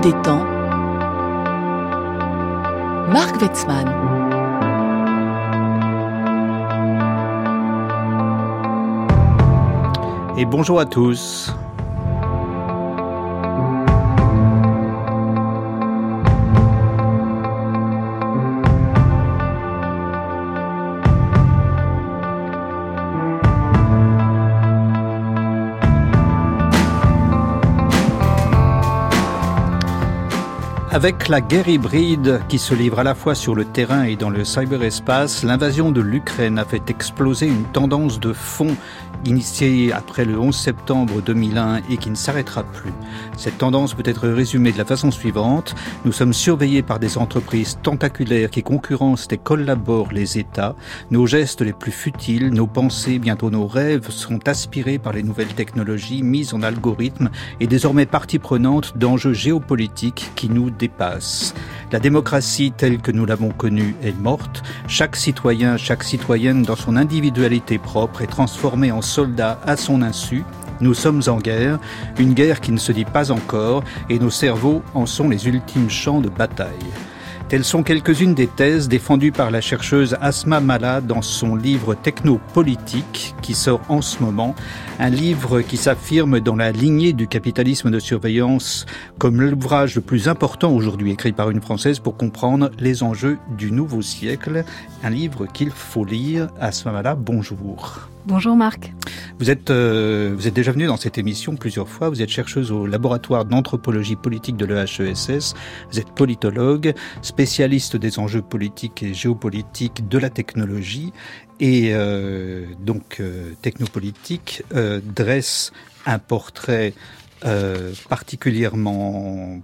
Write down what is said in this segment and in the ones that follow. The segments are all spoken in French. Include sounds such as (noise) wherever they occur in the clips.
des temps, Marc Wetzmann. Et bonjour à tous. Avec la guerre hybride qui se livre à la fois sur le terrain et dans le cyberespace, l'invasion de l'Ukraine a fait exploser une tendance de fond initiée après le 11 septembre 2001 et qui ne s'arrêtera plus. Cette tendance peut être résumée de la façon suivante. Nous sommes surveillés par des entreprises tentaculaires qui concurrencent et collaborent les États. Nos gestes les plus futiles, nos pensées, bientôt nos rêves sont aspirés par les nouvelles technologies mises en algorithme et désormais partie prenante d'enjeux géopolitiques qui nous La démocratie telle que nous l'avons connue est morte. Chaque citoyen, chaque citoyenne dans son individualité propre est transformé en soldat à son insu. Nous sommes en guerre, une guerre qui ne se dit pas encore, et nos cerveaux en sont les ultimes champs de bataille. Telles sont quelques-unes des thèses défendues par la chercheuse Asma Mala dans son livre Technopolitique qui sort en ce moment, un livre qui s'affirme dans la lignée du capitalisme de surveillance comme l'ouvrage le plus important aujourd'hui écrit par une Française pour comprendre les enjeux du nouveau siècle, un livre qu'il faut lire. Asma Mala, bonjour. Bonjour Marc. Vous êtes, euh, vous êtes déjà venu dans cette émission plusieurs fois. Vous êtes chercheuse au laboratoire d'anthropologie politique de l'EHESS. Vous êtes politologue, spécialiste des enjeux politiques et géopolitiques de la technologie. Et euh, donc, euh, technopolitique dresse un portrait particulièrement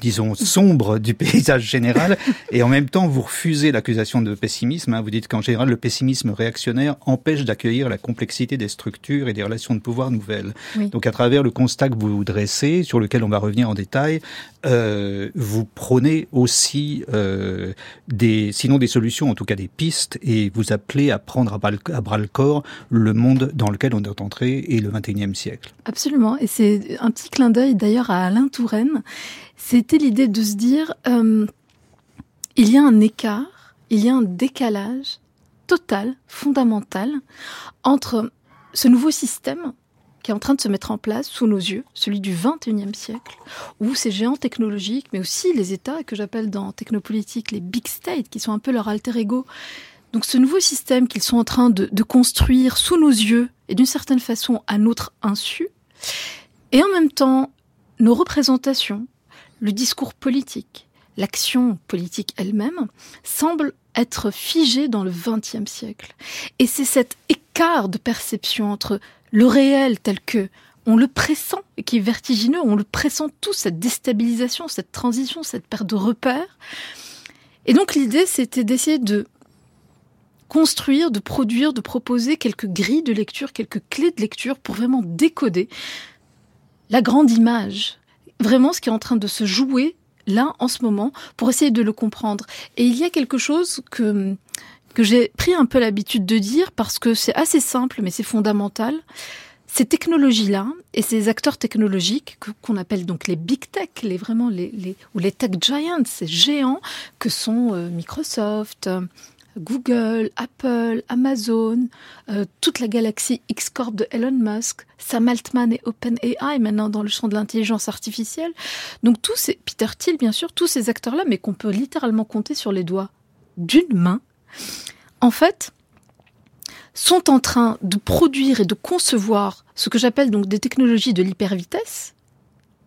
disons, sombre du paysage général, (laughs) et en même temps, vous refusez l'accusation de pessimisme. Hein. Vous dites qu'en général, le pessimisme réactionnaire empêche d'accueillir la complexité des structures et des relations de pouvoir nouvelles. Oui. Donc, à travers le constat que vous dressez, sur lequel on va revenir en détail, euh, vous prônez aussi euh, des, sinon des solutions, en tout cas des pistes, et vous appelez à prendre à bras, le, à bras le corps le monde dans lequel on est entré et le 21e siècle. Absolument, et c'est un petit clin d'œil d'ailleurs à Alain Touraine. C'était l'idée de se dire, euh, il y a un écart, il y a un décalage total, fondamental, entre ce nouveau système qui est en train de se mettre en place sous nos yeux, celui du 21e siècle, où ces géants technologiques, mais aussi les États que j'appelle dans technopolitique les big states, qui sont un peu leur alter ego. Donc ce nouveau système qu'ils sont en train de, de construire sous nos yeux et d'une certaine façon à notre insu, et en même temps nos représentations, le discours politique, l'action politique elle-même, semblent être figés dans le XXe siècle. Et c'est cet écart de perception entre le réel tel que on le pressent et qui est vertigineux, on le pressent tout, cette déstabilisation, cette transition, cette perte de repères. Et donc l'idée, c'était d'essayer de construire, de produire, de proposer quelques grilles de lecture, quelques clés de lecture pour vraiment décoder la grande image, vraiment ce qui est en train de se jouer là en ce moment pour essayer de le comprendre. Et il y a quelque chose que que j'ai pris un peu l'habitude de dire parce que c'est assez simple mais c'est fondamental. Ces technologies-là et ces acteurs technologiques qu'on appelle donc les big tech, les vraiment les, ou les tech giants, ces géants que sont euh, Microsoft, Google, Apple, Amazon, euh, toute la galaxie X-Corp de Elon Musk, Sam Altman et OpenAI maintenant dans le champ de l'intelligence artificielle. Donc tous ces, Peter Thiel bien sûr, tous ces acteurs-là, mais qu'on peut littéralement compter sur les doigts d'une main, en fait, sont en train de produire et de concevoir ce que j'appelle donc des technologies de l'hypervitesse,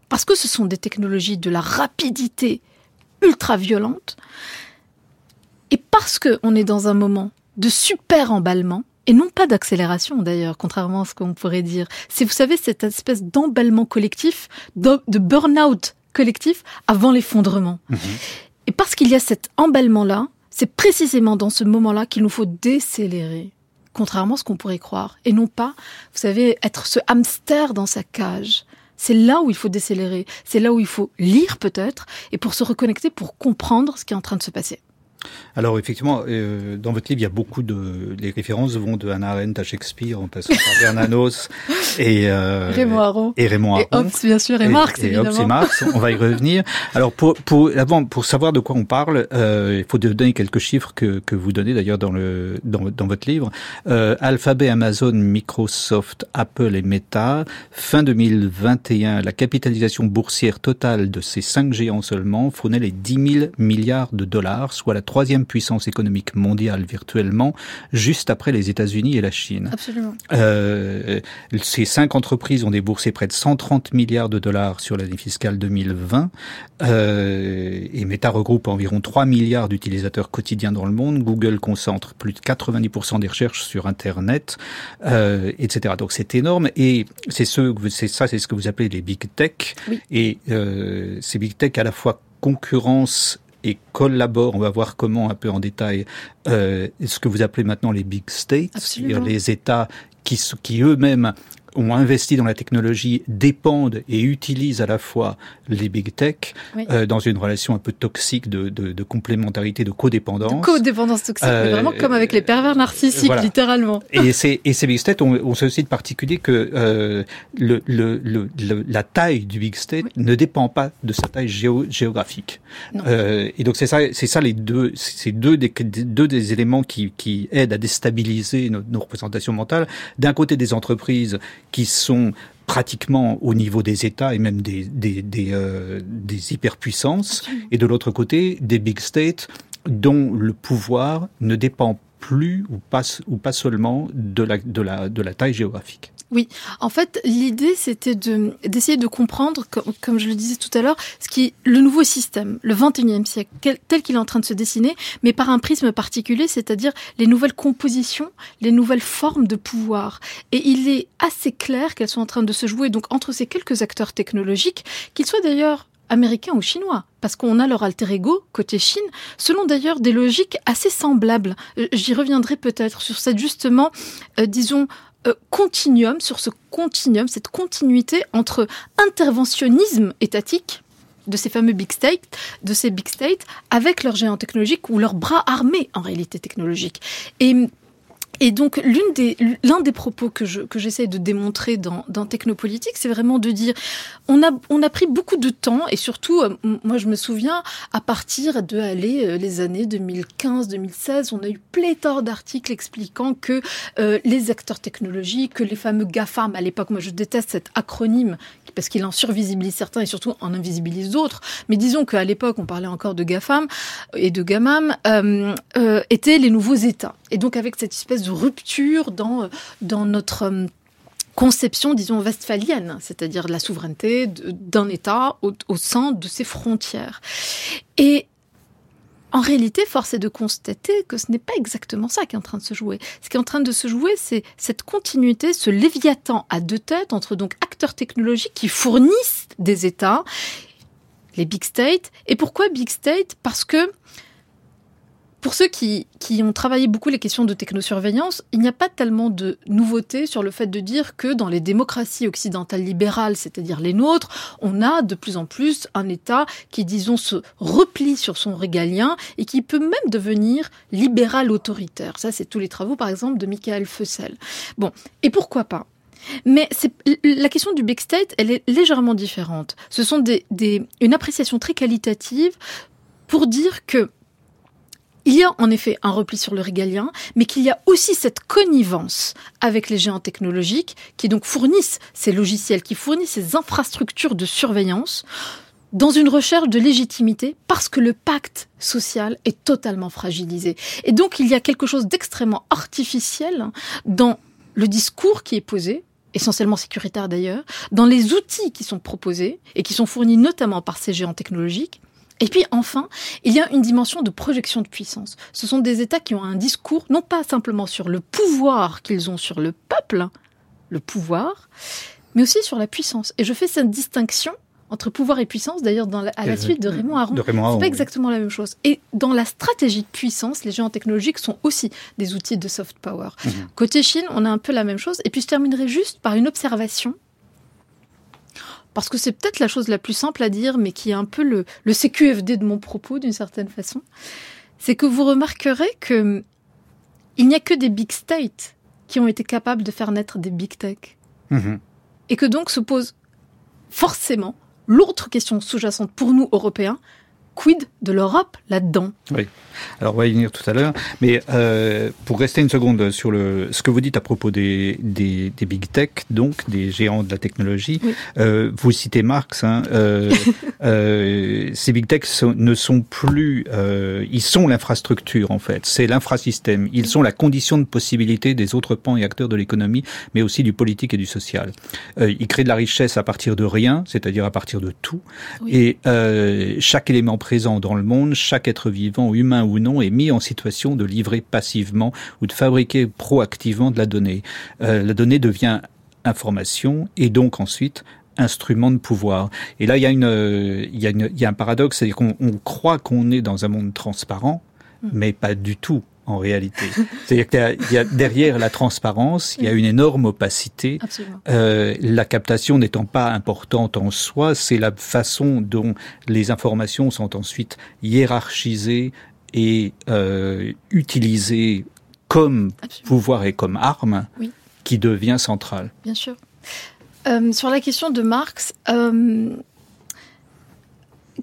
parce que ce sont des technologies de la rapidité ultra violente, et parce qu'on est dans un moment de super emballement, et non pas d'accélération d'ailleurs, contrairement à ce qu'on pourrait dire. C'est, vous savez, cette espèce d'emballement collectif, de, de burn-out collectif avant l'effondrement. Mmh. Et parce qu'il y a cet emballement-là, c'est précisément dans ce moment-là qu'il nous faut décélérer, contrairement à ce qu'on pourrait croire, et non pas, vous savez, être ce hamster dans sa cage. C'est là où il faut décélérer, c'est là où il faut lire peut-être, et pour se reconnecter, pour comprendre ce qui est en train de se passer. Alors effectivement, euh, dans votre livre, il y a beaucoup de les références vont de Hannah Arendt à Shakespeare en passant par Bernanos (laughs) et euh, Raymond Aron et Raymond Aron et Hobbes bien sûr et, Marx et, évidemment. Hobbes et Marx. On va y revenir. Alors pour pour avant pour savoir de quoi on parle, euh, il faut donner quelques chiffres que que vous donnez d'ailleurs dans le dans, dans votre livre. Euh, Alphabet, Amazon, Microsoft, Apple et Meta. Fin 2021, la capitalisation boursière totale de ces cinq géants seulement frôlait les 10 000 milliards de dollars, soit la troisième puissance économique mondiale virtuellement, juste après les États-Unis et la Chine. Absolument. Euh, ces cinq entreprises ont déboursé près de 130 milliards de dollars sur l'année fiscale 2020. Euh, et Meta regroupe environ 3 milliards d'utilisateurs quotidiens dans le monde. Google concentre plus de 90% des recherches sur Internet, euh, etc. Donc c'est énorme. Et c'est ce, c'est ça, c'est ce que vous appelez les big tech. Oui. Et euh, ces big tech à la fois concurrence et collaborent. On va voir comment un peu en détail euh, ce que vous appelez maintenant les big states, c'est-à-dire les États qui, qui eux-mêmes ont investi dans la technologie dépendent et utilisent à la fois les big tech oui. euh, dans une relation un peu toxique de, de, de complémentarité, de codépendance. De codépendance toxique, euh, mais vraiment comme avec les pervers narcissiques, voilà. littéralement. Et (laughs) ces, et ces big states ont, ont ceci de particulier que euh, le, le, le, la taille du big state oui. ne dépend pas de sa taille géo, géographique. Euh, et donc c'est ça, c'est ça les deux, c'est deux des, deux des éléments qui, qui aident à déstabiliser nos, nos représentations mentales. D'un côté des entreprises qui sont pratiquement au niveau des États et même des, des, des, euh, des hyperpuissances, et de l'autre côté des big states dont le pouvoir ne dépend plus ou pas, ou pas seulement de la, de, la, de la taille géographique. Oui, en fait, l'idée c'était de d'essayer de comprendre, comme, je le disais tout à l'heure, ce qui est le nouveau système, le 21e siècle, tel qu'il est en train de se dessiner, mais par un prisme particulier, c'est-à-dire les nouvelles compositions, les nouvelles formes de pouvoir. Et il est assez clair qu'elles sont en train de se jouer donc entre ces quelques acteurs technologiques, qu'ils soient d'ailleurs américains ou chinois, parce qu'on a leur alter ego côté Chine, selon d'ailleurs des logiques assez semblables. J'y reviendrai peut-être sur cette justement, euh, disons, euh, continuum, sur ce continuum, cette continuité entre interventionnisme étatique de ces fameux big states, de ces big states, avec leurs géants technologiques ou leurs bras armés en réalité technologique. Et et donc, l'une des, l'un des propos que je, que j'essaie de démontrer dans, dans Technopolitique, c'est vraiment de dire, on a, on a pris beaucoup de temps, et surtout, euh, moi, je me souviens, à partir de, aller euh, les années 2015, 2016, on a eu pléthore d'articles expliquant que euh, les acteurs technologiques, que les fameux GAFAM, à l'époque, moi, je déteste cet acronyme, parce qu'il en survisibilise certains et surtout en invisibilise d'autres, mais disons qu'à l'époque, on parlait encore de GAFAM et de GAMAM, euh, euh, étaient les nouveaux États. Et donc, avec cette espèce de rupture dans, dans notre euh, conception, disons, westphalienne, c'est-à-dire la souveraineté d'un État au, au, sein de ses frontières. Et en réalité, force est de constater que ce n'est pas exactement ça qui est en train de se jouer. Ce qui est en train de se jouer, c'est cette continuité, ce léviathan à deux têtes entre donc acteurs technologiques qui fournissent des États, les big states. Et pourquoi big state Parce que pour ceux qui, ont travaillé beaucoup les questions de technosurveillance, il n'y a pas tellement de nouveautés sur le fait de dire que dans les démocraties occidentales libérales, c'est-à-dire les nôtres, on a de plus en plus un État qui, disons, se replie sur son régalien et qui peut même devenir libéral autoritaire. Ça, c'est tous les travaux, par exemple, de Michael Fussell. Bon, et pourquoi pas? Mais la question du big state, elle est légèrement différente. Ce sont des, des, une appréciation très qualitative pour dire que il y a en effet un repli sur le régalien, mais qu'il y a aussi cette connivence avec les géants technologiques qui donc fournissent ces logiciels, qui fournissent ces infrastructures de surveillance dans une recherche de légitimité parce que le pacte social est totalement fragilisé. Et donc il y a quelque chose d'extrêmement artificiel dans le discours qui est posé, essentiellement sécuritaire d'ailleurs, dans les outils qui sont proposés et qui sont fournis notamment par ces géants technologiques, et puis enfin, il y a une dimension de projection de puissance. Ce sont des États qui ont un discours, non pas simplement sur le pouvoir qu'ils ont sur le peuple, le pouvoir, mais aussi sur la puissance. Et je fais cette distinction entre pouvoir et puissance, d'ailleurs, la, à la suite de Raymond Aron. C'est pas oui. exactement la même chose. Et dans la stratégie de puissance, les géants technologiques sont aussi des outils de soft power. Mmh. Côté Chine, on a un peu la même chose. Et puis je terminerai juste par une observation parce que c'est peut-être la chose la plus simple à dire, mais qui est un peu le, le CQFD de mon propos d'une certaine façon, c'est que vous remarquerez que il n'y a que des big states qui ont été capables de faire naître des big tech. Mhm. Et que donc se pose forcément l'autre question sous-jacente pour nous, Européens, quid de l'Europe là-dedans? Oui. Alors on va y venir tout à l'heure, mais euh, pour rester une seconde sur le, ce que vous dites à propos des, des, des big tech, donc des géants de la technologie, euh, vous citez Marx. Hein, euh, (laughs) euh, ces big tech ne sont plus, euh, ils sont l'infrastructure en fait. C'est l'infrasystème. Ils sont la condition de possibilité des autres pans et acteurs de l'économie, mais aussi du politique et du social. Euh, ils créent de la richesse à partir de rien, c'est-à-dire à partir de tout, et chaque élément présent dans le monde, chaque être vivant, humain ou non, est mis en situation de livrer passivement ou de fabriquer proactivement de la donnée. Euh, la donnée devient information et donc ensuite instrument de pouvoir. Et là, il y a, une, il y a, une, il y a un paradoxe, c'est qu'on croit qu'on est dans un monde transparent, hmm. mais pas du tout en réalité. C'est-à-dire qu'il y, a derrière la transparence, il y a une énorme opacité. Euh, la captation n'étant pas importante en soi, c'est la façon dont les informations sont ensuite hiérarchisées et euh, utilisées comme pouvoir et comme arme qui devient centrale. Bien sûr. Euh, sur la question de Marx, euh,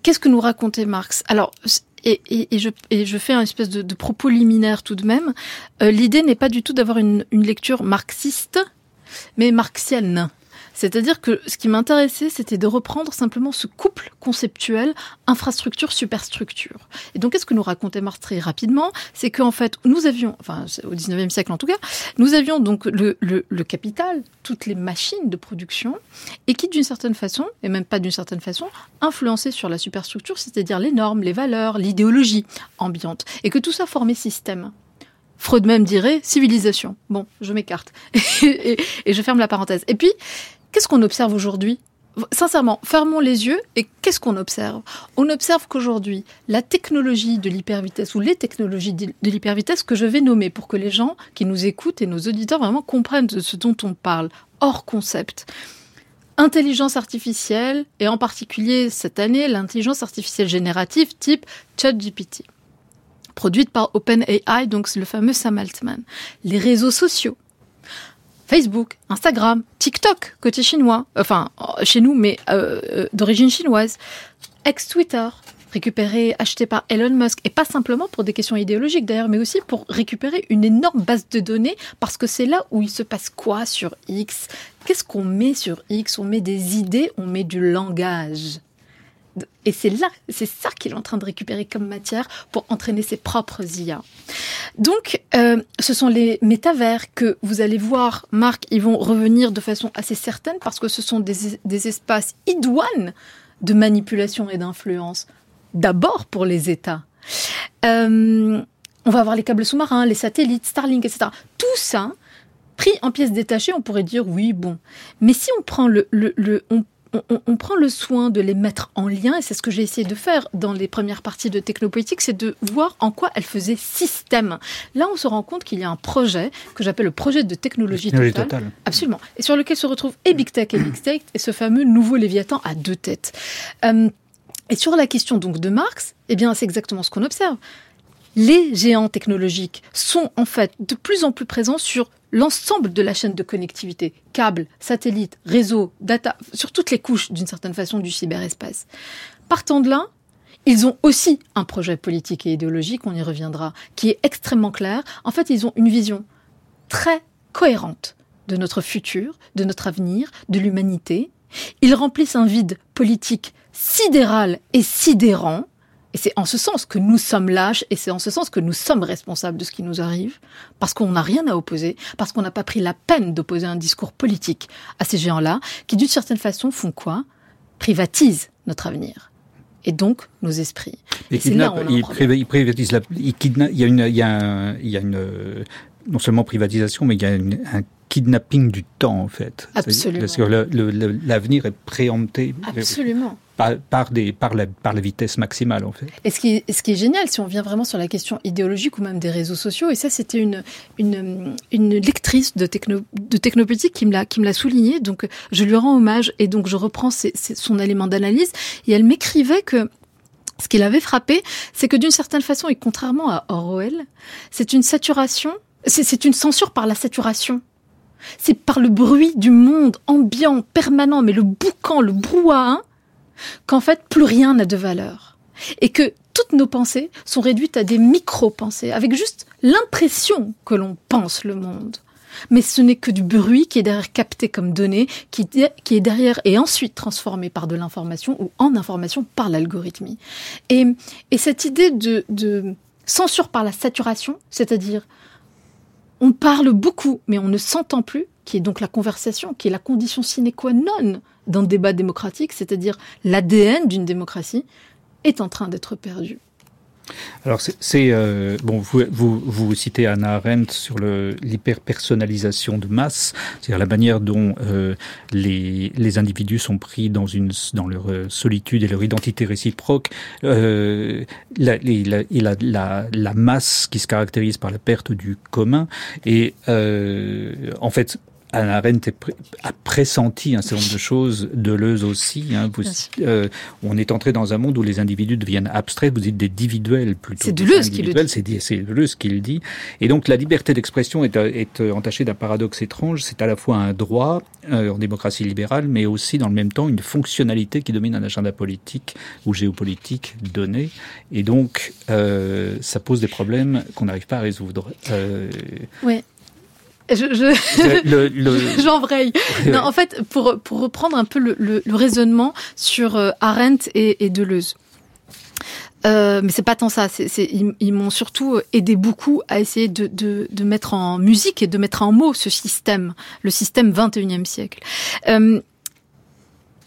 qu'est-ce que nous racontait Marx? Alors, et, je, fais un espèce de, propos liminaire tout de même. Euh, L'idée n'est pas du tout d'avoir une, lecture marxiste, mais marxienne. C'est-à-dire que ce qui m'intéressait, c'était de reprendre simplement ce couple conceptuel infrastructure-superstructure. Et donc, qu'est-ce que nous racontait Marx très rapidement? C'est qu'en fait, nous avions, enfin, au 19e siècle en tout cas, nous avions donc le, capital, toutes les machines de production, et qui, d'une certaine façon, et même pas d'une certaine façon, influençaient sur la superstructure, c'est-à-dire les normes, les valeurs, l'idéologie ambiante. Et que tout ça formait système. Freud même dirait civilisation. Bon, je m'écarte (laughs) et, et, je ferme la parenthèse. Et puis, Qu'est-ce qu'on observe aujourd'hui? Sincèrement, fermons les yeux et qu'est-ce qu'on observe? On observe qu'aujourd'hui, la technologie de l'hypervitesse ou les technologies de l'hypervitesse que je vais nommer pour que les gens qui nous écoutent et nos auditeurs vraiment comprennent de ce dont on parle, hors concept. Intelligence artificielle et en particulier cette année, l'intelligence artificielle générative type ChatGPT produite par OpenAI, donc le fameux Sam Altman. Les réseaux sociaux, Facebook, Instagram, TikTok, côté chinois, enfin chez nous, mais euh, euh, d'origine chinoise, ex-Twitter, récupéré, acheté par Elon Musk, et pas simplement pour des questions idéologiques d'ailleurs, mais aussi pour récupérer une énorme base de données, parce que c'est là où il se passe quoi sur X? Qu'est-ce qu'on met sur X? On met des idées, on met du langage. Et c'est là, c'est ça qu'il est en train de récupérer comme matière pour entraîner ses propres IA. Donc, euh, ce sont les métavers que vous allez voir, Marc, ils vont revenir de façon assez certaine parce que ce sont des, espaces idoines de manipulation et d'influence. D'abord pour les États. Euh, on va avoir les câbles sous-marins, les satellites, Starlink, etc. Tout ça, pris en pièces détachées, on pourrait dire oui, bon. Mais si on prend le, le, le on on, prend le soin de les mettre en lien, et c'est ce que j'ai essayé de faire dans les premières parties de Technopolitique, c'est de voir en quoi elles faisaient système. Là, on se rend compte qu'il y a un projet que j'appelle le projet de technologie, totale, Absolument. Et sur lequel se retrouvent et Big Tech et Big State, et ce fameux nouveau Léviathan à deux têtes. Euh, et sur la question donc de Marx, eh bien, c'est exactement ce qu'on observe les géants technologiques sont en fait de plus en plus présents sur l'ensemble de la chaîne de connectivité, câbles, satellites, réseaux, data, sur toutes les couches d'une certaine façon du cyberespace. Partant de là, ils ont aussi un projet politique et idéologique, on y reviendra, qui est extrêmement clair. En fait, ils ont une vision très cohérente de notre futur, de notre avenir, de l'humanité. Ils remplissent un vide politique sidéral et sidérant et c'est en ce sens que nous sommes lâches et c'est en ce sens que nous sommes responsables de ce qui nous arrive, parce qu'on n'a rien à opposer, parce qu'on n'a pas pris la peine d'opposer un discours politique à ces géants-là, qui d'une certaine façon font quoi? Privatisent notre avenir. Et donc nos esprits. Et, c'est là où on il, privatise la, il, il y a une, il y a, il y a une, non seulement privatisation, mais il y a un kidnapping du temps en fait. Absolument. Parce que l'avenir est préempté. Absolument par, la, vitesse maximale, en fait. Et ce qui, est, génial, si on vient vraiment sur la question idéologique ou même des réseaux sociaux, et ça, c'était une, une, lectrice de, techno, de Technopolitique qui me l'a, qui me l'a souligné, donc je lui rends hommage, et donc je reprends son élément d'analyse, et elle m'écrivait que ce qui l'avait frappé, c'est que d'une certaine façon, et contrairement à Orwell, c'est une saturation, c'est une censure par la saturation. C'est par le bruit du monde ambiant, permanent, mais le boucan, le brouhaha, qu'en fait, plus rien n'a de valeur. Et que toutes nos pensées sont réduites à des micro-pensées, avec juste l'impression que l'on pense le monde mais ce n'est que du bruit qui est derrière capté comme données, qui, est derrière et ensuite transformé par de l'information ou en information par l'algorithmie. Et, et cette idée de censure par la saturation, c'est-à-dire on parle beaucoup, mais on ne s'entend plus, qui est donc la conversation, qui est la condition sine qua non d'un débat démocratique, c'est-à-dire l'ADN d'une démocratie, est en train d'être perdu. Alors c'est euh, bon, vous, vous, citez Anna Arendt sur l'hyperpersonnalisation de masse, c'est-à-dire la manière dont euh, les, les individus sont pris dans une dans leur euh, solitude et leur identité réciproque. Euh, la, la, la, masse qui se caractérise par la perte du commun et en fait Anna Arendt a pressenti un certain nombre de choses, Deleuze aussi. Hein, euh, on est entré dans un monde où les individus deviennent abstraits, vous dites des individuels plutôt. C'est Deleuze qui le dit. C'est Deleuze qui le dit. Et donc la liberté d'expression est, est, entachée d'un paradoxe étrange. C'est à la fois un droit euh, en démocratie libérale, mais aussi dans le même temps une fonctionnalité qui domine un agenda politique ou géopolitique donné. Et donc euh, ça pose des problèmes qu'on n'arrive pas à résoudre. Euh, ouais. Je, je... (laughs) j'embraye. en fait, pour, pour reprendre un peu le, le, le raisonnement sur euh, Arendt et, et Deleuze. Euh, mais c'est pas tant ça. C'est, c'est, ils, ils, m'ont surtout aidé beaucoup à essayer de, de, de, mettre en musique et de mettre en mots ce système, le système 21e siècle. Euh,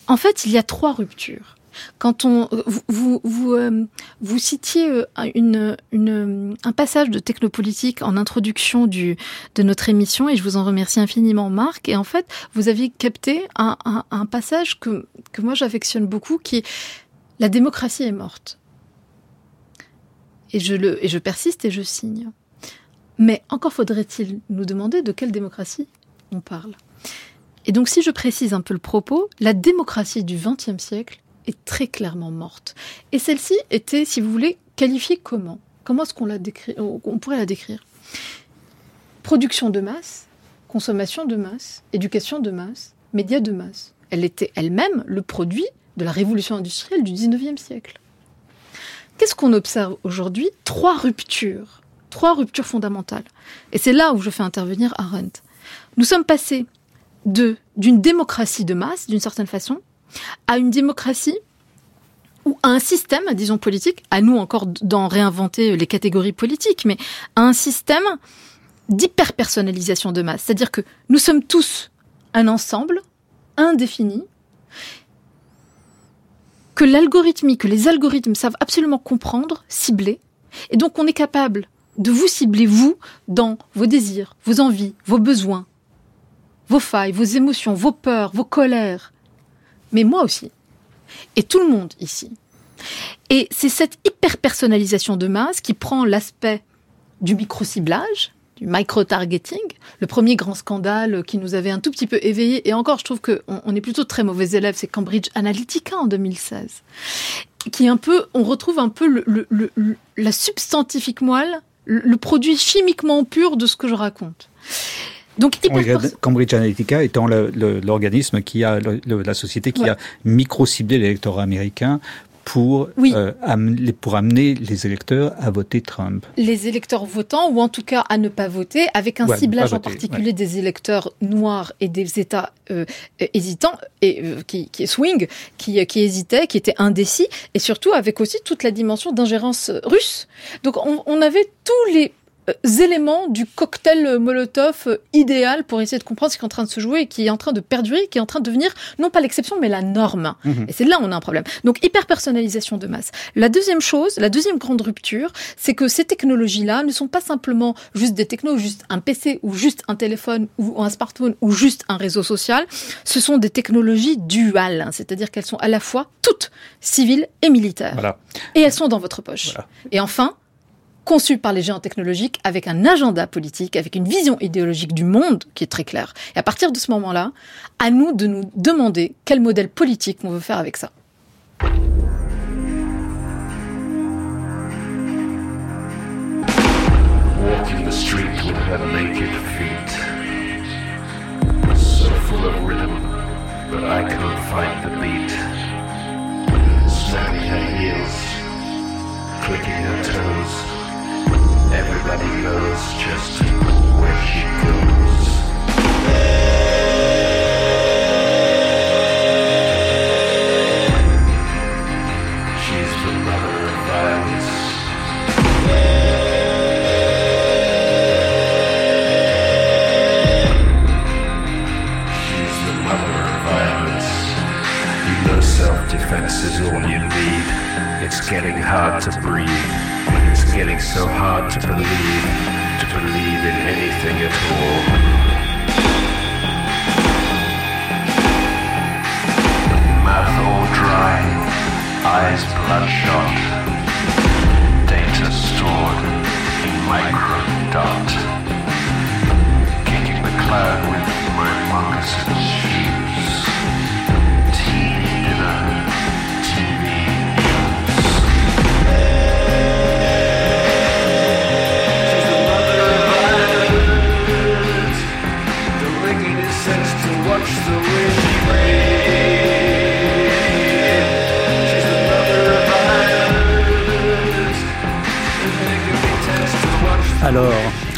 en fait, il y a trois ruptures. Quand on, vous, vous, vous, euh, citiez euh, un passage de technopolitique en introduction du, de notre émission et je vous en remercie infiniment, Marc. Et en fait, vous aviez capté un, un, un passage que, que moi j'affectionne beaucoup qui est la démocratie est morte. Et je, le, et je persiste et je signe. Mais encore faudrait-il nous demander de quelle démocratie on parle. Et donc, si je précise un peu le propos, la démocratie du XXe siècle, est très clairement morte. Et celle-ci était, si vous voulez, qualifiée comment? Comment est-ce qu'on la décrit On pourrait la décrire? Production de masse, consommation de masse, éducation de masse, médias de masse. Elle était elle-même le produit de la révolution industrielle du 19e siècle. Qu'est-ce qu'on observe aujourd'hui? Trois ruptures, trois ruptures fondamentales. Et c'est là où je fais intervenir Arendt. Nous sommes passés d'une démocratie de masse, d'une certaine façon, à une démocratie ou à un système, disons politique, à nous encore d'en réinventer les catégories politiques, mais à un système d'hyper-personnalisation de masse. C'est-à-dire que nous sommes tous un ensemble indéfini, que l'algorithmie, que les algorithmes savent absolument comprendre, cibler, et donc on est capable de vous cibler, vous, dans vos désirs, vos envies, vos besoins, vos failles, vos émotions, vos peurs, vos colères, mais moi aussi. Et tout le monde ici. Et c'est cette hyper-personnalisation de masse qui prend l'aspect du micro-ciblage, du micro-targeting, le premier grand scandale qui nous avait un tout petit peu éveillé, et encore je trouve qu'on on est plutôt très mauvais élèves, c'est Cambridge Analytica en 2016, qui un peu, on retrouve un peu la substantifique moelle, le produit chimiquement pur de ce que je raconte. Donc, Cambridge Analytica étant l'organisme qui a, la société qui a micro-ciblé l'électorat américain pour, euh, amener, pour amener les électeurs à voter Trump. Les électeurs votants, ou en tout cas à ne pas voter, avec un ciblage en particulier des électeurs noirs et des États euh, hésitants, et, euh, qui, qui swing, qui, qui hésitaient, qui étaient indécis, et surtout avec aussi toute la dimension d'ingérence russe. Donc on, on avait tous les euh, éléments du cocktail Molotov euh, idéal pour essayer de comprendre ce qui est en train de se jouer et qui est en train de perdurer, qui est en train de devenir non pas l'exception mais la norme. Mhm. Et c'est là où on a un problème. Donc hyper personnalisation de masse. La deuxième chose, la deuxième grande rupture, c'est que ces technologies-là ne sont pas simplement juste des technos, juste un PC ou juste un téléphone ou un smartphone ou juste un réseau social. Ce sont des technologies duales, c'est-à-dire qu'elles sont à la fois toutes civiles et militaires. Voilà. Et elles sont dans votre poche. Voilà. Et enfin, conçu par les géants technologiques avec un agenda politique, avec une vision idéologique du monde qui est très claire. Et à partir de ce moment-là, à nous de nous demander quel modèle politique on veut faire avec ça. The street naked feet. So full of rhythm, I can't find the beat. Heels, clicking her toes. everybody knows just where she goes. She's the mother of violence. She's the mother of violence. You know self-defense is all you need. It's getting hard to breathe so hard to believe, to believe in anything at all. Mouth all dry, eyes bloodshot, data stored in microdot, kicking the cloud with my moccasin shoes. Alors,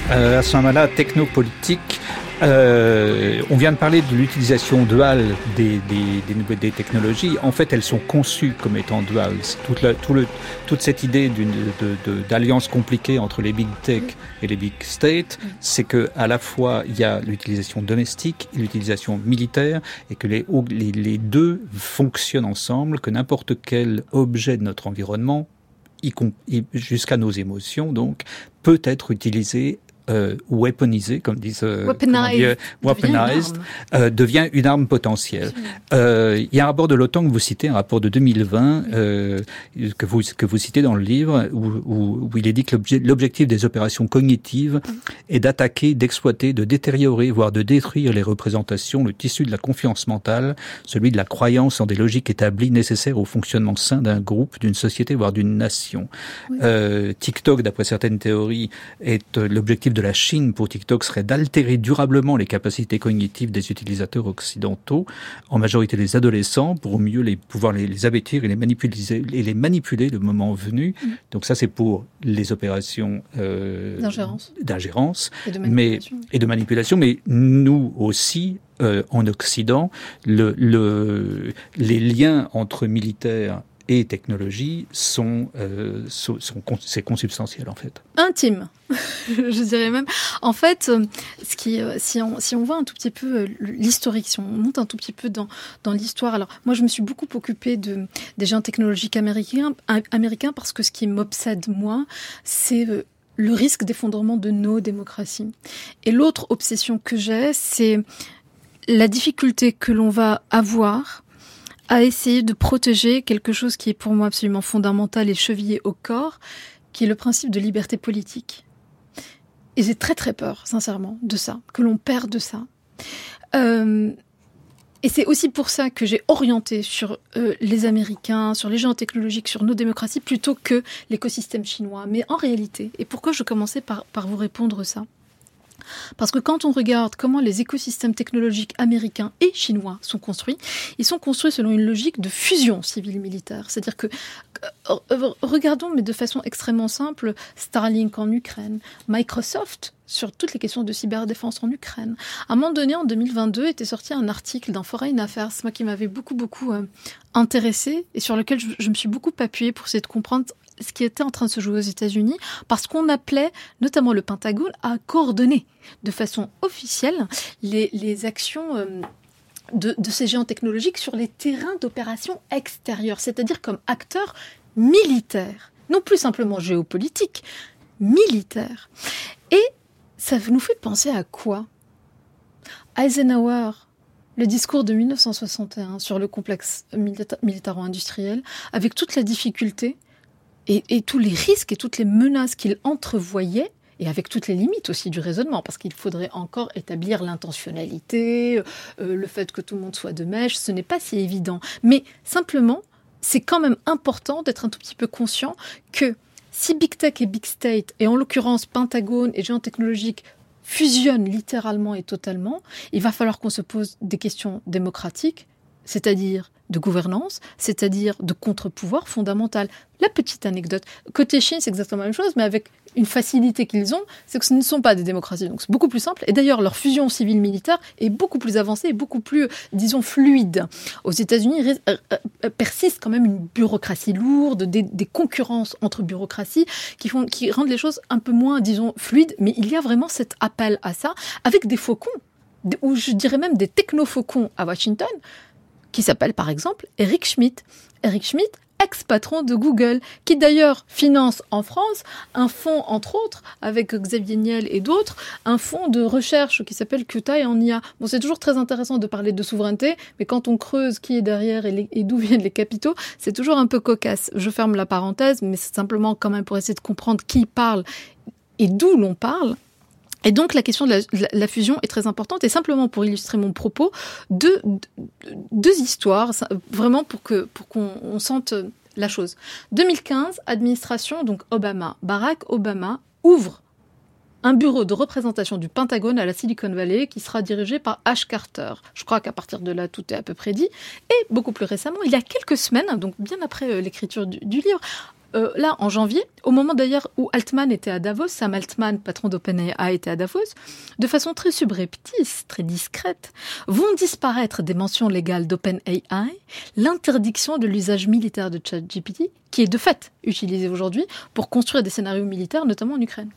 à ce moment-là, technopolitique, euh, on vient de parler de l'utilisation duale des, des, des, technologies. En fait, elles sont conçues comme étant duales. Toute, la- le, toute cette idée d'alliance compliquée entre les big tech et les big state, c'est que à la fois il y a l'utilisation domestique et l'utilisation militaire, et que les, les, les deux fonctionnent ensemble, que n'importe quel objet de notre environnement jusqu'à nos émotions, donc, peut être utilisé euh, weaponisé, comme disent euh, Weaponized. dire, Devient une weaponized, arme. euh, devient une arme potentielle. Euh, Il y a un rapport de l'OTAN que vous citez, un rapport de 2020 euh, que vous que vous citez dans le livre, où, où, où il est dit que l'obje- l'objectif des opérations cognitives est d'attaquer, d'exploiter, de détériorer, voire de détruire les représentations, le tissu de la confiance mentale, celui de la croyance en des logiques établies nécessaires au fonctionnement sain d'un groupe, d'une société, voire d'une nation. Euh, TikTok, d'après certaines théories, est l'objectif de la Chine pour TikTok serait d'altérer durablement les capacités cognitives des utilisateurs occidentaux, en majorité les adolescents, pour mieux les pouvoir les, les abêtir et les manipuler, et les manipuler le moment venu. Donc ça, c'est pour les opérations euh, D'ingérence. Et de mais manipulation. et de manipulation, mais nous aussi euh, en Occident, le, le, les liens entre militaires et technologie sont, euh, sont, c'est consubstantiel en fait. intime, (laughs) je dirais même. En fait, euh, ce qui, euh, si, on, si on voit un tout petit peu euh, l'historique, si on monte un tout petit peu dans, dans l'histoire, alors moi je me suis beaucoup occupée de, des géants technologiques américains, am- américains parce que ce qui m'obsède moi, c'est le risque d'effondrement de nos démocraties. Et l'autre obsession que j'ai, c'est la difficulté que l'on va avoir à essayer de protéger quelque chose qui est pour moi absolument fondamental et chevillé au corps, qui est le principe de liberté politique. Et j'ai très très peur, sincèrement, de ça, que l'on perde ça. Euh, et c'est aussi pour ça que j'ai orienté sur euh, les Américains, sur les géants technologiques, sur nos démocraties, plutôt que l'écosystème chinois. Mais en réalité, et pourquoi je commençais par vous répondre ça parce que quand on regarde comment les écosystèmes technologiques américains et chinois sont construits, ils sont construits selon une logique de fusion civile-militaire. C'est-à-dire que, euh, euh, regardons, mais de façon extrêmement simple, Starlink en Ukraine, Microsoft sur toutes les questions de cyberdéfense en Ukraine. À un moment donné, en 2022, était sorti un article dans Foreign Affairs, moi qui m'avait beaucoup, beaucoup euh, intéressé et sur lequel je, je me suis beaucoup appuyée pour essayer de comprendre ce qui était en train de se jouer aux États-Unis, parce qu'on appelait notamment le Pentagone à coordonner de façon officielle les, actions euh, de, de ces géants technologiques sur les terrains d'opération extérieurs, c'est-à-dire comme acteurs militaires, non plus simplement géopolitiques, militaires. Et ça nous fait penser à quoi? Eisenhower, le discours de 1961 sur le complexe milita- militaro-industriel, avec toute la difficulté et, tous les risques et toutes les menaces qu'il entrevoyait, et avec toutes les limites aussi du raisonnement, parce qu'il faudrait encore établir l'intentionnalité, euh, le fait que tout le monde soit de mèche, ce n'est pas si évident. Mais simplement, c'est quand même important d'être un tout petit peu conscient que si Big Tech et Big State, et en l'occurrence Pentagone et géants technologiques, fusionnent littéralement et totalement, il va falloir qu'on se pose des questions démocratiques, c'est-à-dire de gouvernance, c'est-à-dire de contre-pouvoir fondamental. La petite anecdote, côté Chine, c'est exactement la même chose, mais avec une facilité qu'ils ont, c'est que ce ne sont pas des démocraties, donc c'est beaucoup plus simple. Et d'ailleurs, leur fusion civile-militaire est beaucoup plus avancée beaucoup plus, disons, fluide. Aux États-Unis, euh, euh, persiste quand même une bureaucratie lourde, des, des concurrences entre bureaucraties qui, font, qui rendent les choses un peu moins, disons, fluides, mais il y a vraiment cet appel à ça, avec des faucons, ou je dirais même des technofaucons à Washington, qui s'appelle par exemple Eric Schmidt. Eric Schmidt ex-patron de Google, qui d'ailleurs finance en France un fonds, entre autres, avec Xavier Niel et d'autres, un fonds de recherche qui s'appelle QTA et en IA. Bon, c'est toujours très intéressant de parler de souveraineté, mais quand on creuse qui est derrière et, et d'où viennent les capitaux, c'est toujours un peu cocasse. Je ferme la parenthèse, mais c'est simplement quand même pour essayer de comprendre qui parle et d'où l'on parle. Et donc la question de la, fusion est très importante. Et simplement pour illustrer mon propos, deux, deux- histoires, vraiment pour pour qu'on on sente la chose. 2015, administration donc Obama, Barack Obama ouvre un bureau de représentation du Pentagone à la Silicon Valley qui sera dirigé par Ash Carter. Je crois qu'à partir de là, tout est à peu près dit. Et beaucoup plus récemment, il y a quelques semaines, donc bien après euh, l'écriture du livre, euh, là, en janvier, au moment d'ailleurs où Altman était à Davos, Sam Altman, patron d'OpenAI, était à Davos, de façon très subreptice, très discrète, vont disparaître des mentions légales d'OpenAI l'interdiction de l'usage militaire de ChatGPT, qui est de fait utilisé aujourd'hui pour construire des scénarios militaires, notamment en Ukraine.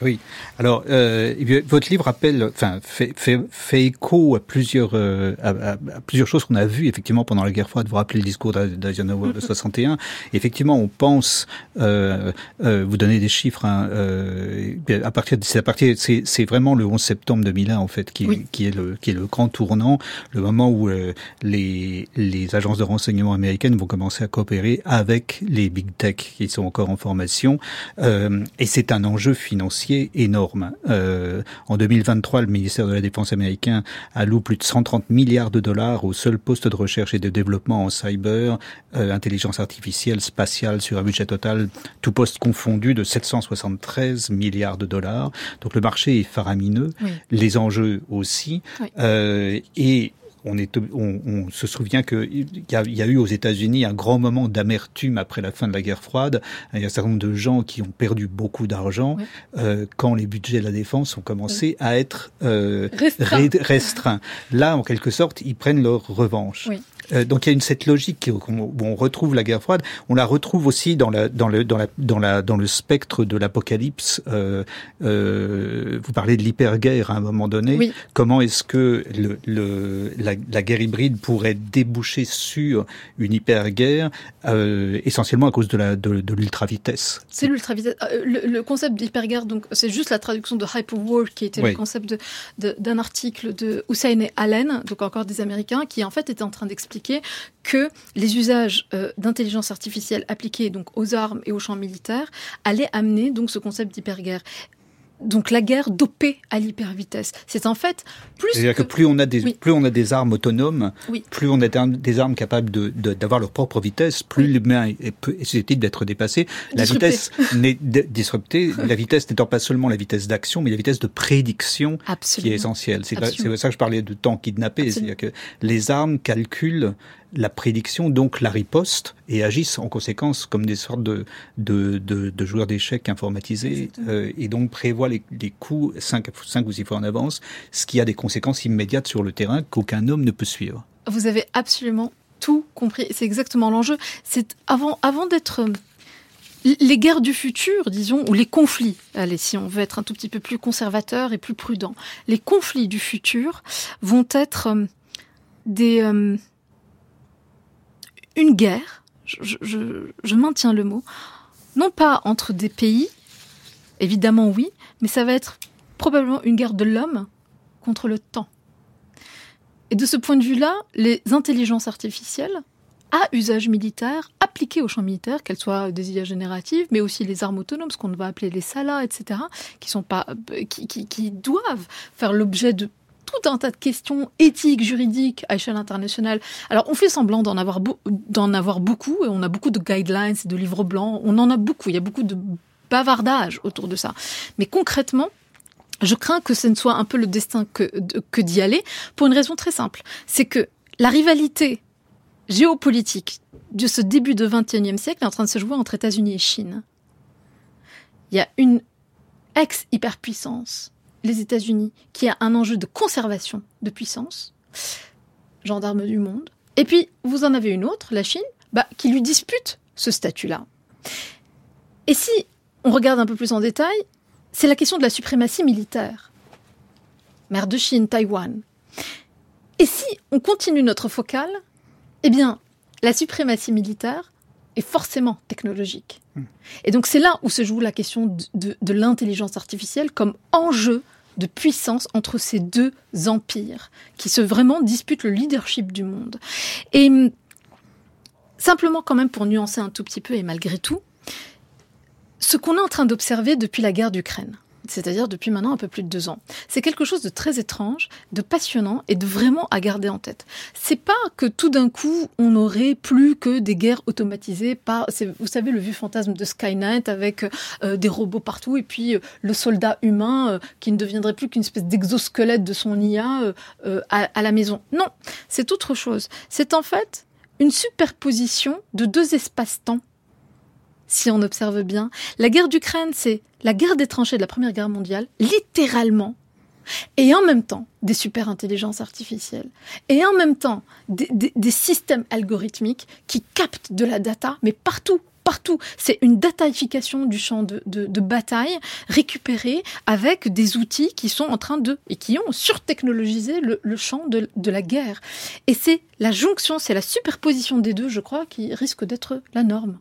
Oui. Alors, euh, eh votre livre appelle, enfin, fait, fait, fait écho à plusieurs, euh, à, à- à plusieurs choses qu'on a vues effectivement pendant la guerre froide. Vous rappelez le discours d'Eisenhower de (laughs) 61. Effectivement, on pense, euh, euh, vous donnez des chiffres. Hein, euh, bien, à partir, de- c'est à partir, c'est, c'est vraiment le 11 septembre 2001 en fait qui, Oui. qui est le, qui est le grand tournant, le moment où euh, les, les agences de renseignement américaines vont commencer à coopérer avec les big tech qui sont encore en formation. Euh, et c'est un enjeu financier énorme. Euh, en 2023, le ministère de la Défense américain alloue plus de 130 milliards de dollars au seul poste de recherche et de développement en cyber, euh, intelligence artificielle, spatiale, sur un budget total, tout poste confondu, de 773 milliards de dollars. Donc le marché est faramineux, Oui. les enjeux aussi. Oui. Euh, et on, est, on, on se souvient qu'il y, a- y a eu aux États-Unis un grand moment d'amertume après la fin de la guerre froide. Il y a un certain nombre de gens qui ont perdu beaucoup d'argent Oui. euh, quand les budgets de la défense ont commencé à être euh, Restreint. restreints. Là, en quelque sorte, ils prennent leur revanche. Oui. Euh, donc il y a une cette logique où on retrouve la guerre froide. On la retrouve aussi dans la dans le dans la dans la dans le spectre de l'apocalypse. Euh, euh, vous parlez de l'hyperguerre à un moment donné. Oui. Comment est-ce que le, le la, la guerre hybride pourrait déboucher sur une hyperguerre essentiellement à cause de la de, de l'ultra vitesse. C'est l'ultra vitesse. le, le concept d'hyperguerre, donc c'est juste la traduction de hyperwar, qui était Oui. le concept de- de- d'un article de Hussein et Allen, donc encore des Américains, qui en fait était en train d'expliquer que les usages euh, d'intelligence artificielle appliqués donc aux armes et aux champs militaires allaient amener donc ce concept d'hyperguerre. Donc la guerre dopée à l'hypervitesse. C'est en fait plus C'est-à-dire que que plus on a des Oui. plus on a des armes autonomes, Oui. plus on a des armes- capables de d'avoir leur propre vitesse, plus Oui. l'humain est, susceptible d'être dépassé. La Disrupté. vitesse (laughs) n'est disruptée. La vitesse n'étant pas seulement la vitesse d'action, mais la vitesse de prédiction qui est essentielle. C'est ça que je parlais de temps kidnappé. Absolument. C'est-à-dire que les armes calculent la prédiction, donc la riposte, et agissent en conséquence comme des sortes de, de, de, de joueurs d'échecs informatisés, euh, et donc prévoient les, les coups cinq, cinq ou six fois en avance, ce qui a des conséquences immédiates sur le terrain qu'aucun homme ne peut suivre. Vous avez absolument tout compris. C'est exactement l'enjeu. C'est avant, avant d'être euh, les guerres du futur, disons, ou les conflits. Allez, si on veut être un tout petit peu plus conservateur et plus prudent, les conflits du futur vont être euh, des une guerre. Je, maintiens le mot, non pas entre des pays, évidemment oui, mais ça va être probablement une guerre de l'homme contre le temps. Et de ce point de vue-là, les intelligences artificielles à usage militaire, appliquées au champ militaire, qu'elles soient des IA génératives, mais aussi les armes autonomes, ce qu'on va appeler les SALA, etc., qui, sont pas, euh, qui doivent faire l'objet de tout un tas de questions éthiques, juridiques à échelle internationale. Alors, on fait semblant d'en avoir, d'en avoir beaucoup, et on a beaucoup de guidelines, de livres blancs, on en a beaucoup, il y a beaucoup de bavardage autour de ça. Mais concrètement, je crains que ce ne soit un peu le destin que, que d'y aller, pour une raison très simple. C'est que la rivalité géopolitique de ce début de XXIe siècle est en train de se jouer entre États-Unis et Chine. Il y a une ex-hyperpuissance, les États-Unis, qui a un enjeu de conservation de puissance, gendarme du monde. Et puis, vous en avez une autre, la Chine, bah, qui lui dispute ce statut-là. Et si on regarde un peu plus en détail, c'est la question de la suprématie militaire. Mer de Chine, Taïwan. Et si on continue notre focale, eh bien, la suprématie militaire est forcément technologique. Et donc c'est là où se joue la question de, de- de l'intelligence artificielle comme enjeu de puissance entre ces deux empires qui se vraiment disputent le leadership du monde. Et hum, simplement quand même pour nuancer un tout petit peu et malgré tout, ce qu'on est en train d'observer depuis la guerre d'Ukraine, c'est-à-dire depuis maintenant un peu plus de deux ans, c'est quelque chose de très étrange, de passionnant et de vraiment à garder en tête. C'est pas que tout d'un coup on aurait plus que des guerres automatisées par, vous savez, le vieux fantasme de Skynet avec euh, des robots partout et puis euh, le soldat humain euh, qui ne deviendrait plus qu'une espèce d'exosquelette de son IA à la maison. Non, c'est autre chose. C'est en fait une superposition de deux espaces-temps. Si on observe bien, la guerre d'Ukraine, c'est la guerre des tranchées de la Première Guerre mondiale, littéralement, et en même temps des super intelligences artificielles, et en même temps des, systèmes algorithmiques qui captent de la data, mais partout. Partout, c'est une dataification du champ de, bataille récupérée avec des outils qui sont en train de et qui ont surtechnologisé le, le champ de la guerre. Et c'est la jonction, c'est la superposition des deux, je crois, qui risque d'être la norme.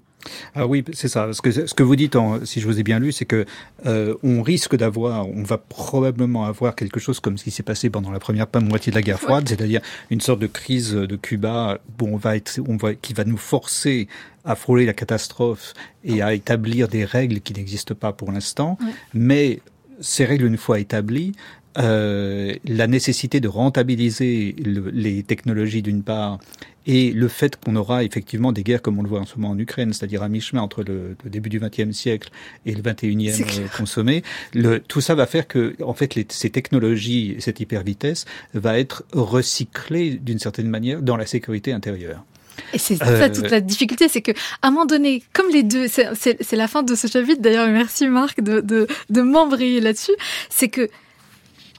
Ah oui, c'est ça. Ce que, ce que vous dites, en- si je vous ai bien lu, c'est que euh, on risque d'avoir, on va probablement avoir quelque chose comme ce qui s'est passé pendant la première moitié de la guerre froide, c'est-à-dire une sorte de crise de Cuba où on va être, on va, qui va nous forcer à frôler la catastrophe et à établir des règles qui n'existent pas pour l'instant. Ouais. Mais ces règles, une fois établies, euh, la nécessité de rentabiliser le- les technologies d'une part et le fait qu'on aura effectivement des guerres comme on le voit en ce moment en Ukraine, c'est-à-dire à mi-chemin entre le, le début du XXe siècle et le XXIe euh, consommé, le, tout ça va faire que, en fait, les, ces technologies, cette hypervitesse va être recyclée d'une certaine manière dans la sécurité intérieure. Et c'est Euh, ça toute la difficulté, c'est que à un moment donné, comme les deux, c'est la fin de ce chapitre. D'ailleurs, merci Marc de de, de m'embrayer là-dessus. C'est que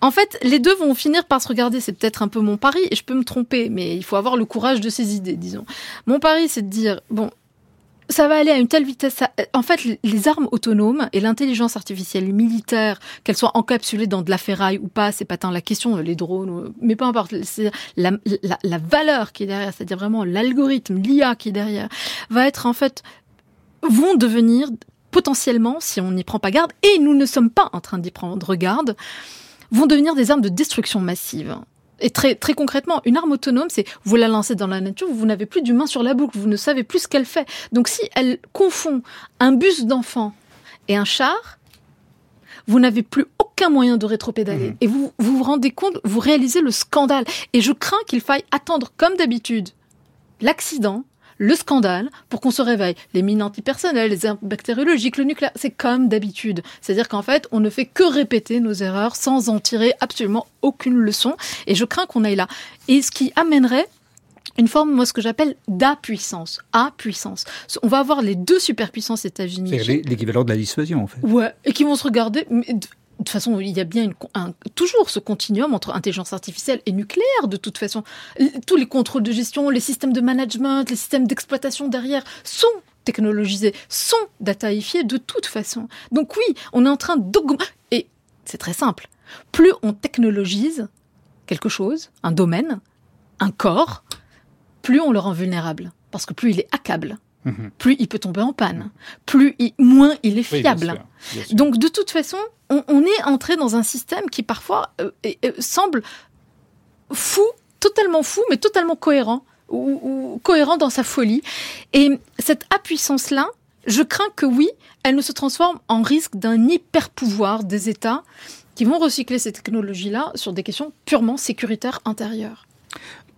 en fait, les deux vont finir par se regarder. C'est peut-être un peu mon pari, et je peux me tromper, mais il faut avoir le courage de ses idées, disons. Mon pari, c'est de dire bon. Ça va aller à une telle vitesse. ça- En fait, les- armes autonomes et l'intelligence artificielle militaire, qu'elles soient encapsulées dans de la ferraille ou pas, c'est pas tant la question. Les drones, euh, mais peu importe. C'est la, la, la valeur qui est derrière, c'est-à-dire vraiment l'algorithme, l'IA qui est derrière, va être en fait vont devenir potentiellement, si on n'y prend pas garde, et nous ne sommes pas en train d'y prendre garde, vont devenir des armes de destruction massive. Et très, très concrètement, une arme autonome, c'est vous la lancez dans la nature, vous n'avez plus d'humain sur la boucle, vous ne savez plus ce qu'elle fait. Donc si elle confond un bus d'enfant et un char, vous n'avez plus aucun moyen de rétropédaler. Mhm. Et vous, vous vous rendez compte, vous réalisez le scandale. Et je crains qu'il faille attendre, comme d'habitude, l'accident, le scandale, pour qu'on se réveille. Les mines antipersonnelles, les bactériologiques, le nucléaire, c'est comme d'habitude. C'est-à-dire qu'en fait, on ne fait que répéter nos erreurs sans en tirer absolument aucune leçon. Et je crains qu'on aille là. Et ce qui amènerait une forme, moi, ce que j'appelle d'A-puissance. A-puissance. On va avoir les deux superpuissances États-Unis. C'est l'é- l'équivalent de la dissuasion, en fait. Ouais, et qui vont se regarder. mais de, toute façon, il y a bien un- toujours ce continuum entre intelligence artificielle et nucléaire, de toute façon. Tous les contrôles de gestion, les systèmes de management, les systèmes d'exploitation derrière sont technologisés, sont dataifiés de toute façon. Donc oui, on est en train d'augmenter. Et c'est très simple. Plus on technologise quelque chose, un domaine, un corps, plus on le rend vulnérable. Parce que plus il est Mhm. plus il peut tomber en panne, plus il- moins il est Oui, bien fiable. sûr, bien sûr. Donc de toute façon, on, on est entré dans un système qui parfois euh, euh, semble fou, totalement fou, mais totalement cohérent, ou, ou cohérent dans sa folie. Et cette impuissance-là, je crains que oui, elle ne se transforme en risque d'un hyper-pouvoir des États qui vont recycler ces technologies-là sur des questions purement sécuritaires intérieures.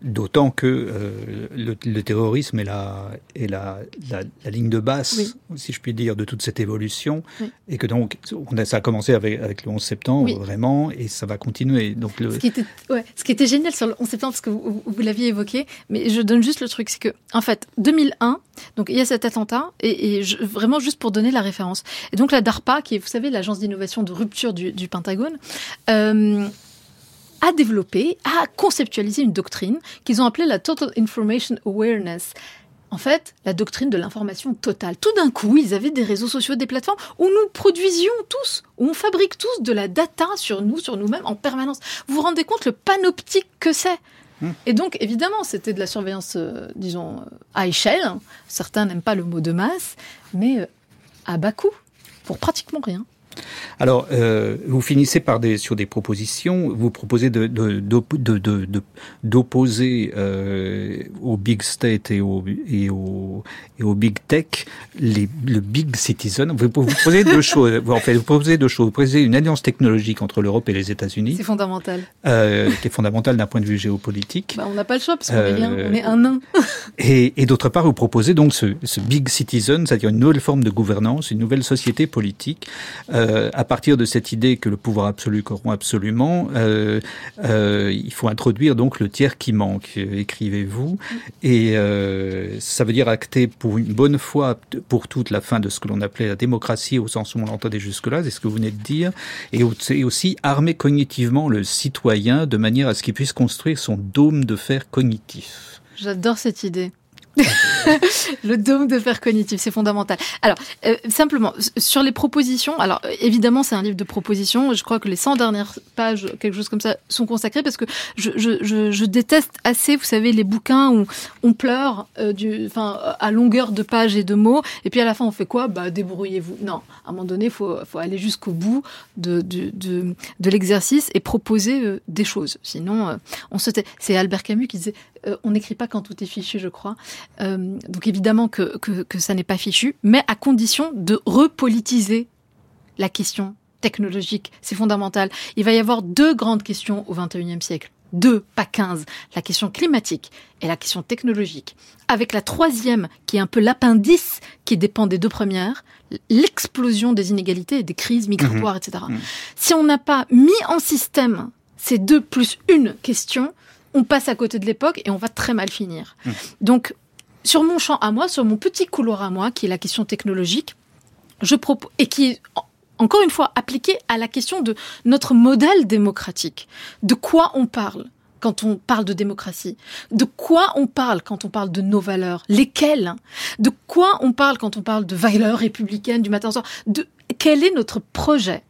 D'autant que euh, le, le terrorisme est, la, est la, la, la ligne de base, Oui. si je puis dire, de toute cette évolution. Oui. Et que donc, on a, ça a commencé avec, avec le 11 septembre, Oui. vraiment, et ça va continuer. Donc, le, Ce qui était, ouais, ce qui était génial sur le 11 septembre, parce que vous, vous- vous l'aviez évoqué, mais je donne juste le truc, c'est que, en fait, 2001, donc il y a cet attentat, et, et je- vraiment juste pour donner la référence. Et donc la DARPA, qui est, vous savez, l'agence d'innovation de rupture du, du Pentagone, euh, a développé, a conceptualisé une doctrine qu'ils ont appelée la Total Information Awareness. en fait, la doctrine de l'information totale. Tout d'un coup, ils avaient des réseaux sociaux, des plateformes où nous produisions tous, où on fabrique tous de la data sur nous, sur nous-mêmes en permanence. Vous vous rendez compte le panoptique que c'est et donc, évidemment, c'était de la surveillance, euh, disons, euh, à échelle. Certains n'aiment pas le mot de masse, mais euh, à bas coût, pour pratiquement rien. Alors, euh, vous finissez par des, sur des propositions. Vous proposez de, de, d'op- de- de- de- d'opposer euh, au big state et au, et au, et au big tech les, le big citizen. Vous, vous proposez deux (laughs) choses. Vous, en fait, vous proposez deux choses. Vous proposez une alliance technologique entre l'Europe et les États-Unis, C'est fondamental. euh, qui est fondamentale d'un point de vue géopolitique. Bah, on n'a pas le choix parce qu'on Euh, est rien, on est un nain. (laughs) Et, et d'autre part, vous proposez donc ce, ce big citizen, c'est-à-dire une nouvelle forme de gouvernance, une nouvelle société politique, euh, à partir de cette idée que le pouvoir absolu corrompt absolument. Euh, euh, il faut introduire donc le tiers qui manque, euh, écrivez-vous, et euh, ça veut dire acter pour une bonne fois pour toute la fin de ce que l'on appelait la démocratie au sens où on l'entendait jusque-là, c'est ce que vous venez de dire, et et aussi armer cognitivement le citoyen de manière à ce qu'il puisse construire son dôme de fer cognitif. J'adore cette idée. (laughs) le dôme de fer cognitif, c'est fondamental. Alors, euh, simplement, sur les propositions, alors euh, évidemment, c'est un livre de propositions. Je crois que les 100 dernières pages, quelque chose comme ça, sont consacrées parce que je, déteste assez, vous savez, les bouquins où on pleure euh, à longueur de pages et de mots, et puis à la fin, on fait quoi? Bah, débrouillez-vous. Non, à un moment donné, il faut, aller jusqu'au bout de, l'exercice et proposer euh, des choses. Sinon, on se tait. C'est Albert Camus qui disait euh, on n'écrit pas quand tout est fichu, je crois. Euh, donc évidemment que, que, que ça n'est pas fichu, mais à condition de repolitiser la question technologique. C'est fondamental. Il va y avoir deux grandes questions au XXIe siècle. Deux, pas quinze. La question climatique et la question technologique. Avec la troisième, qui est un peu l'appendice, qui dépend des deux premières, l'explosion des inégalités et des crises migratoires, etc. Mhm. Si on n'a pas mis en système ces deux plus une question, on passe à côté de l'époque et on va très mal finir. Mhm. Donc, sur mon champ à moi, sur mon petit couloir à moi, qui est la question technologique, je propose, et qui est, en- encore une fois, appliqué à la question de notre modèle démocratique. De quoi on parle quand on parle de démocratie? De quoi on parle quand on parle de nos valeurs? Lesquelles? De quoi on parle quand on parle de valeurs républicaines du matin au soir? De, Quel est notre projet?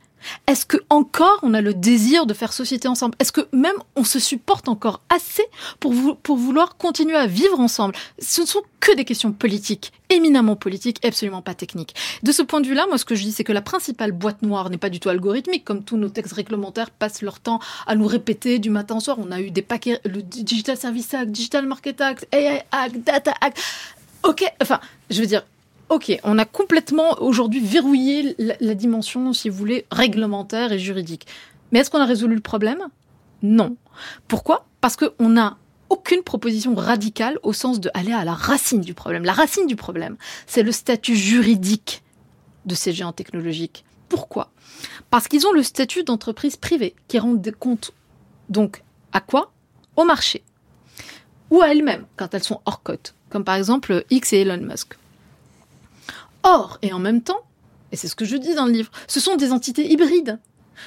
Est-ce que encore on a le désir de faire société ensemble? Est-ce que même on se supporte encore assez pour, vou- pour vouloir continuer à vivre ensemble? Ce ne sont que des questions politiques, éminemment politiques absolument pas techniques. De ce point de vue-là, moi ce que je dis, c'est que la principale boîte noire n'est pas du tout algorithmique, comme tous nos textes réglementaires passent leur temps à nous répéter du matin au soir. On a eu des paquets, le Digital Service Act, Digital Market Act, AI Act, Data Act. Ok, enfin, je veux dire, Ok, on a complètement aujourd'hui verrouillé la, dimension, si vous voulez, réglementaire et juridique. Mais est-ce qu'on a résolu le problème? Non. Pourquoi? Parce qu'on n'a aucune proposition radicale au sens de aller à la racine du problème. La racine du problème, c'est le statut juridique de ces géants technologiques. Pourquoi? Parce qu'ils ont le statut d'entreprise privée qui rendent des comptes donc à quoi? Au marché. Ou à elles-mêmes quand elles sont hors cote, comme par exemple X et Elon Musk. Or, et en même temps, et c'est ce que je dis dans le livre, ce sont des entités hybrides.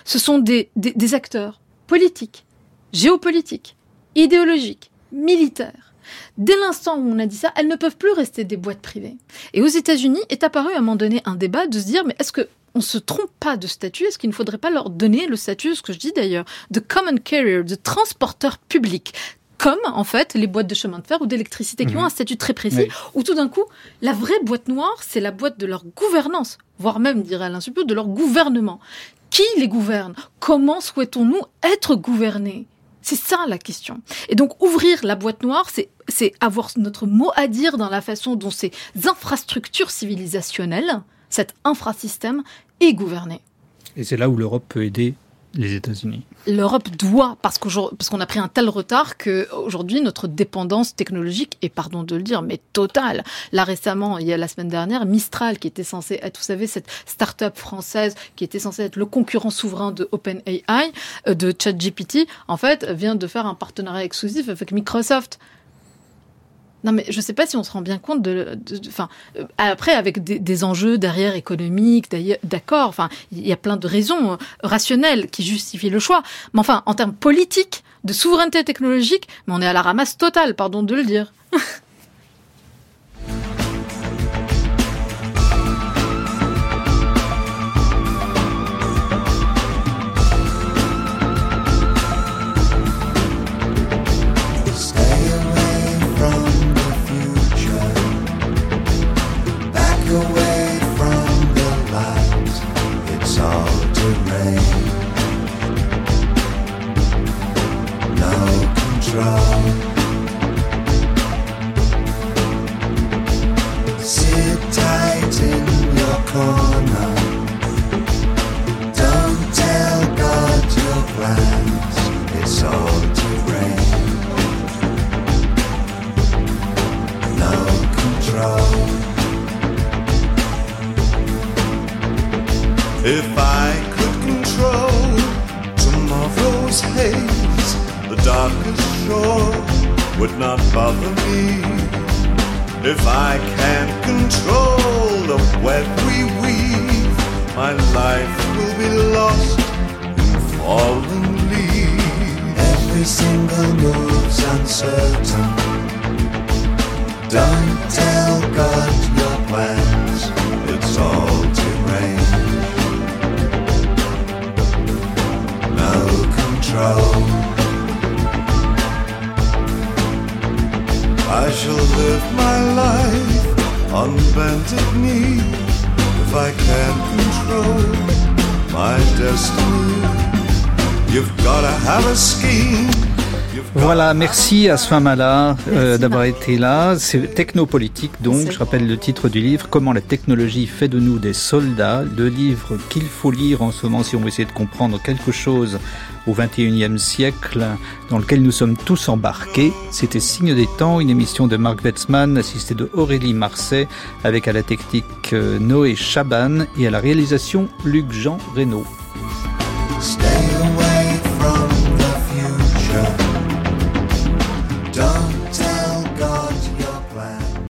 Ce sont des, acteurs politiques, géopolitiques, idéologiques, militaires. Dès l'instant où on a dit ça, elles ne peuvent plus rester des boîtes privées. Et aux États-Unis est apparu à un moment donné un débat de se dire mais est-ce que on se trompe pas de statut? Est-ce qu'il ne faudrait pas leur donner le statut, ce que je dis d'ailleurs, de common carrier, de transporteur public? Comme en fait les boîtes de chemin de fer ou d'électricité qui Mhm. ont un statut très précis, Oui. où tout d'un coup, la vraie boîte noire, c'est la boîte de leur gouvernance, voire même, dirait Alain Suppiot, de leur gouvernement. Qui les gouverne? Comment souhaitons-nous être gouvernés? C'est ça la question. Et donc ouvrir la boîte noire, c'est c'est avoir notre mot à dire dans la façon dont ces infrastructures civilisationnelles, cet infrasystème, est gouverné. Et c'est là où l'Europe peut aider les États-Unis. L'Europe doit, parce qu'aujourd'hui- qu'on a pris un tel retard que aujourd'hui notre dépendance technologique est, pardon de le dire, mais totale. Là récemment, il y a la semaine dernière, Mistral, qui était censé être, vous savez, cette start-up française qui était censée être le concurrent souverain de OpenAI, euh, de ChatGPT, en fait, vient de faire un partenariat exclusif avec Microsoft. Non, mais je ne sais pas si on se rend bien compte de. Enfin, euh, après, avec des, des enjeux derrière économiques, d'accord. Enfin, il y a plein de raisons euh, rationnelles qui justifient le choix. Mais enfin, en termes politiques, de souveraineté technologique, mais on est à la ramasse totale, pardon de le dire. (laughs) If I could control tomorrow's haze, the darkest shore would not bother me. If I can't control the web we weave, my life will be lost in fallen leaves. Every single move's uncertain. Don't tell God your plans, it's all deranged. No control. I shall live my life on bended knee if I can't control my destiny. You've gotta have a scheme. Voilà, merci à Sfamala euh, d'avoir été là. C'est technopolitique, donc je rappelle le titre du livre Comment la technologie fait de nous des soldats. Le livre qu'il faut lire en ce moment si on veut essayer de comprendre quelque chose au 21e siècle dans lequel nous sommes tous embarqués. C'était Signe des temps, une émission de Marc Wetzmann assistée de Aurélie Marseille avec à la technique euh, Noé Chaban et à la réalisation Luc-Jean Reynaud.